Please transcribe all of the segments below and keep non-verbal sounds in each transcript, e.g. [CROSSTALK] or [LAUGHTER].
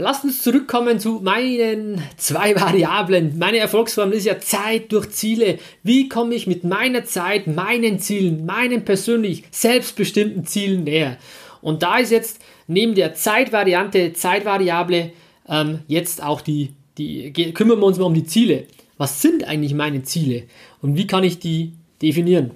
Lasst uns zurückkommen zu meinen zwei Variablen. Meine Erfolgsformel ist ja Zeit durch Ziele. Wie komme ich mit meiner Zeit, meinen Zielen, meinen persönlich selbstbestimmten Zielen näher? Und da ist jetzt neben der Zeitvariante, Zeitvariable, ähm, jetzt auch die, die, kümmern wir uns mal um die Ziele. Was sind eigentlich meine Ziele? Und wie kann ich die definieren?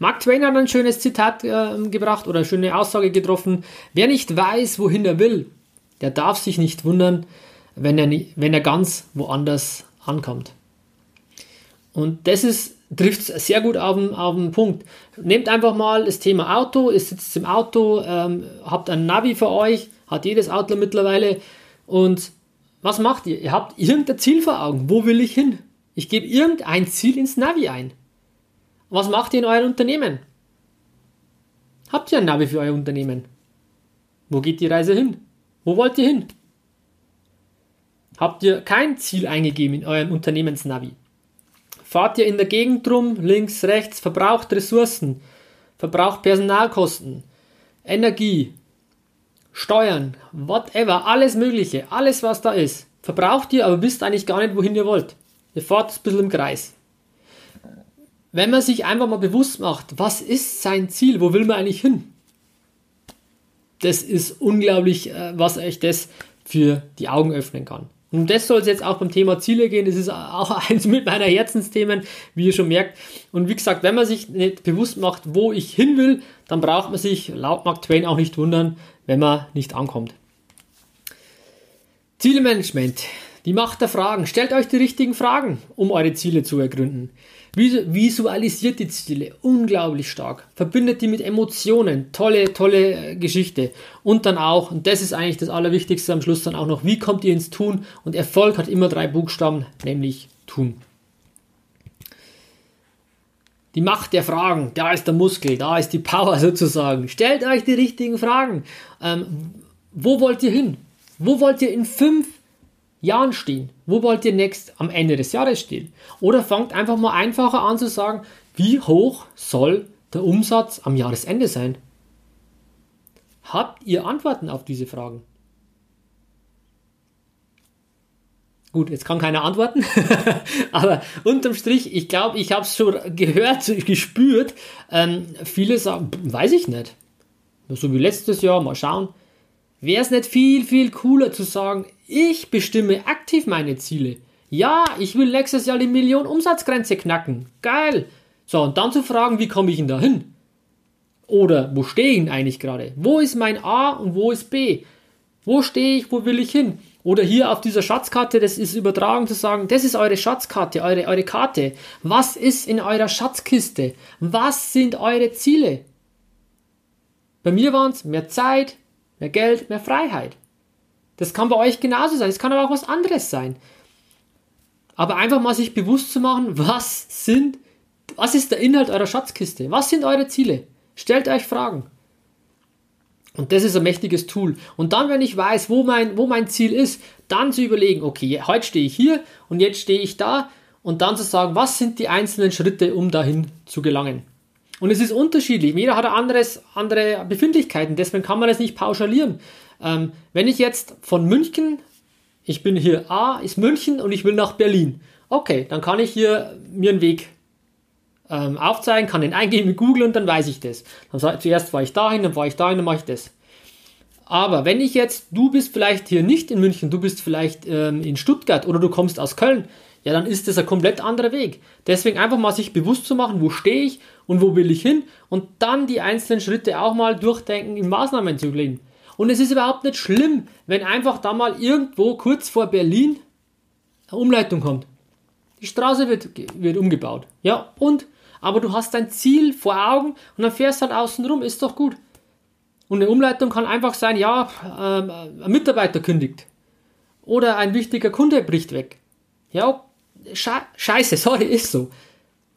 Mark Twain hat ein schönes Zitat äh, gebracht oder eine schöne Aussage getroffen. Wer nicht weiß, wohin er will, der darf sich nicht wundern, wenn er, wenn er ganz woanders ankommt. Und das ist, trifft sehr gut auf den, auf den Punkt. Nehmt einfach mal das Thema Auto, ihr sitzt im Auto, ähm, habt ein Navi für euch, hat jedes Auto mittlerweile und was macht ihr? Ihr habt irgendein Ziel vor Augen. Wo will ich hin? Ich gebe irgendein Ziel ins Navi ein. Was macht ihr in eurem Unternehmen? Habt ihr ein Navi für euer Unternehmen? Wo geht die Reise hin? Wo wollt ihr hin? Habt ihr kein Ziel eingegeben in eurem Unternehmensnavi? Fahrt ihr in der Gegend rum, links, rechts, verbraucht Ressourcen, verbraucht Personalkosten, Energie, Steuern, whatever, alles Mögliche, alles was da ist, verbraucht ihr, aber wisst eigentlich gar nicht, wohin ihr wollt. Ihr fahrt ein bisschen im Kreis. Wenn man sich einfach mal bewusst macht, was ist sein Ziel, wo will man eigentlich hin? Das ist unglaublich, äh, was euch das für die Augen öffnen kann. Und das soll es jetzt auch beim Thema Ziele gehen. Das ist auch [LAUGHS] eins mit meiner Herzensthemen, wie ihr schon merkt. Und wie gesagt, wenn man sich nicht bewusst macht, wo ich hin will, dann braucht man sich laut Mark Twain auch nicht wundern, wenn man nicht ankommt. Zielemanagement. Die Macht der Fragen. Stellt euch die richtigen Fragen, um eure Ziele zu ergründen. Visualisiert die Ziele unglaublich stark. Verbindet die mit Emotionen. Tolle, tolle äh, Geschichte. Und dann auch, und das ist eigentlich das Allerwichtigste am Schluss dann auch noch, wie kommt ihr ins Tun? Und Erfolg hat immer drei Buchstaben, nämlich tun. Die Macht der Fragen, da ist der Muskel, da ist die Power [LAUGHS] sozusagen. Stellt euch die richtigen Fragen. Ähm, wo wollt ihr hin? Wo wollt ihr in fünf Jahren stehen? Wo wollt ihr next am Ende des Jahres stehen? Oder fangt einfach mal einfacher an zu sagen, wie hoch soll der Umsatz am Jahresende sein? Habt ihr Antworten auf diese Fragen? Gut, jetzt kann keiner antworten, [LAUGHS] aber unterm Strich, ich glaube, ich habe es schon gehört, [LAUGHS] gespürt. Ähm, viele sagen, weiß ich nicht. So wie letztes Jahr, mal schauen. Wäre es nicht viel, viel cooler zu sagen, ich bestimme aktiv meine Ziele. Ja, ich will nächstes Jahr die Million Umsatzgrenze knacken. Geil. So, und dann zu fragen, wie komme ich denn da hin? Oder wo stehe ich denn eigentlich gerade? Wo ist mein A und wo ist B? Wo stehe ich, wo will ich hin? Oder hier auf dieser Schatzkarte, das ist übertragen zu sagen, das ist eure Schatzkarte, eure, eure Karte. Was ist in eurer Schatzkiste? Was sind eure Ziele? Bei mir waren es mehr Zeit, Mehr Geld, mehr Freiheit. Das kann bei euch genauso sein. Es kann aber auch was anderes sein. Aber einfach mal sich bewusst zu machen, was sind, was ist der Inhalt eurer Schatzkiste? Was sind eure Ziele? Stellt euch Fragen. Und das ist ein mächtiges Tool. Und dann, wenn ich weiß, wo mein, wo mein Ziel ist, dann zu überlegen, okay, heute stehe ich hier und jetzt stehe ich da und dann zu sagen, was sind die einzelnen Schritte, um dahin zu gelangen. Und es ist unterschiedlich. Jeder hat anderes, andere Befindlichkeiten, deswegen kann man das nicht pauschalieren. Ähm, wenn ich jetzt von München, ich bin hier A, ist München und ich will nach Berlin. Okay, dann kann ich hier mir einen Weg ähm, aufzeigen, kann den eingeben mit Google und dann weiß ich das. Dann, zuerst war ich dahin, dann war ich dahin, dann mache ich das. Aber wenn ich jetzt, du bist vielleicht hier nicht in München, du bist vielleicht ähm, in Stuttgart oder du kommst aus Köln, ja, dann ist das ein komplett anderer Weg. Deswegen einfach mal sich bewusst zu machen, wo stehe ich und wo will ich hin und dann die einzelnen Schritte auch mal durchdenken, in Maßnahmen zu legen. Und es ist überhaupt nicht schlimm, wenn einfach da mal irgendwo kurz vor Berlin eine Umleitung kommt. Die Straße wird, wird umgebaut. Ja, und? Aber du hast dein Ziel vor Augen und dann fährst halt außen rum, ist doch gut. Und eine Umleitung kann einfach sein, ja, ähm, ein Mitarbeiter kündigt. Oder ein wichtiger Kunde bricht weg. Ja, scheiße, sorry, ist so.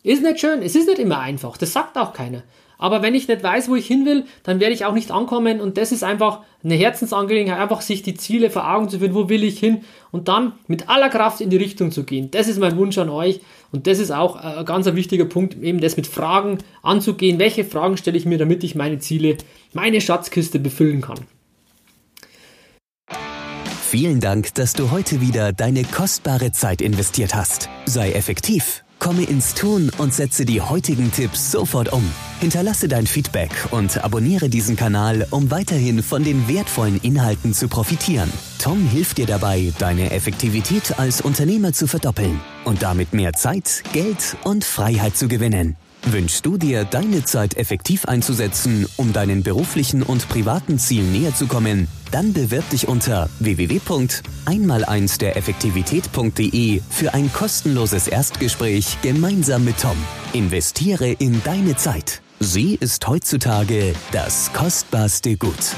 Ist nicht schön, es ist nicht immer einfach, das sagt auch keiner. Aber wenn ich nicht weiß, wo ich hin will, dann werde ich auch nicht ankommen und das ist einfach eine Herzensangelegenheit, einfach sich die Ziele vor Augen zu führen, wo will ich hin und dann mit aller Kraft in die Richtung zu gehen. Das ist mein Wunsch an euch und das ist auch ein ganz wichtiger Punkt, eben das mit Fragen anzugehen. Welche Fragen stelle ich mir, damit ich meine Ziele, meine Schatzkiste befüllen kann? Vielen Dank, dass du heute wieder deine kostbare Zeit investiert hast. Sei effektiv Komme ins Tun und setze die heutigen Tipps sofort um. Hinterlasse dein Feedback und abonniere diesen Kanal, um weiterhin von den wertvollen Inhalten zu profitieren. Tom hilft dir dabei, deine Effektivität als Unternehmer zu verdoppeln und damit mehr Zeit, Geld und Freiheit zu gewinnen. Wünschst du dir, deine Zeit effektiv einzusetzen, um deinen beruflichen und privaten Zielen näher zu kommen? Dann bewirb dich unter www.einmal1 der Effektivität.de für ein kostenloses Erstgespräch gemeinsam mit Tom. Investiere in deine Zeit. Sie ist heutzutage das kostbarste Gut.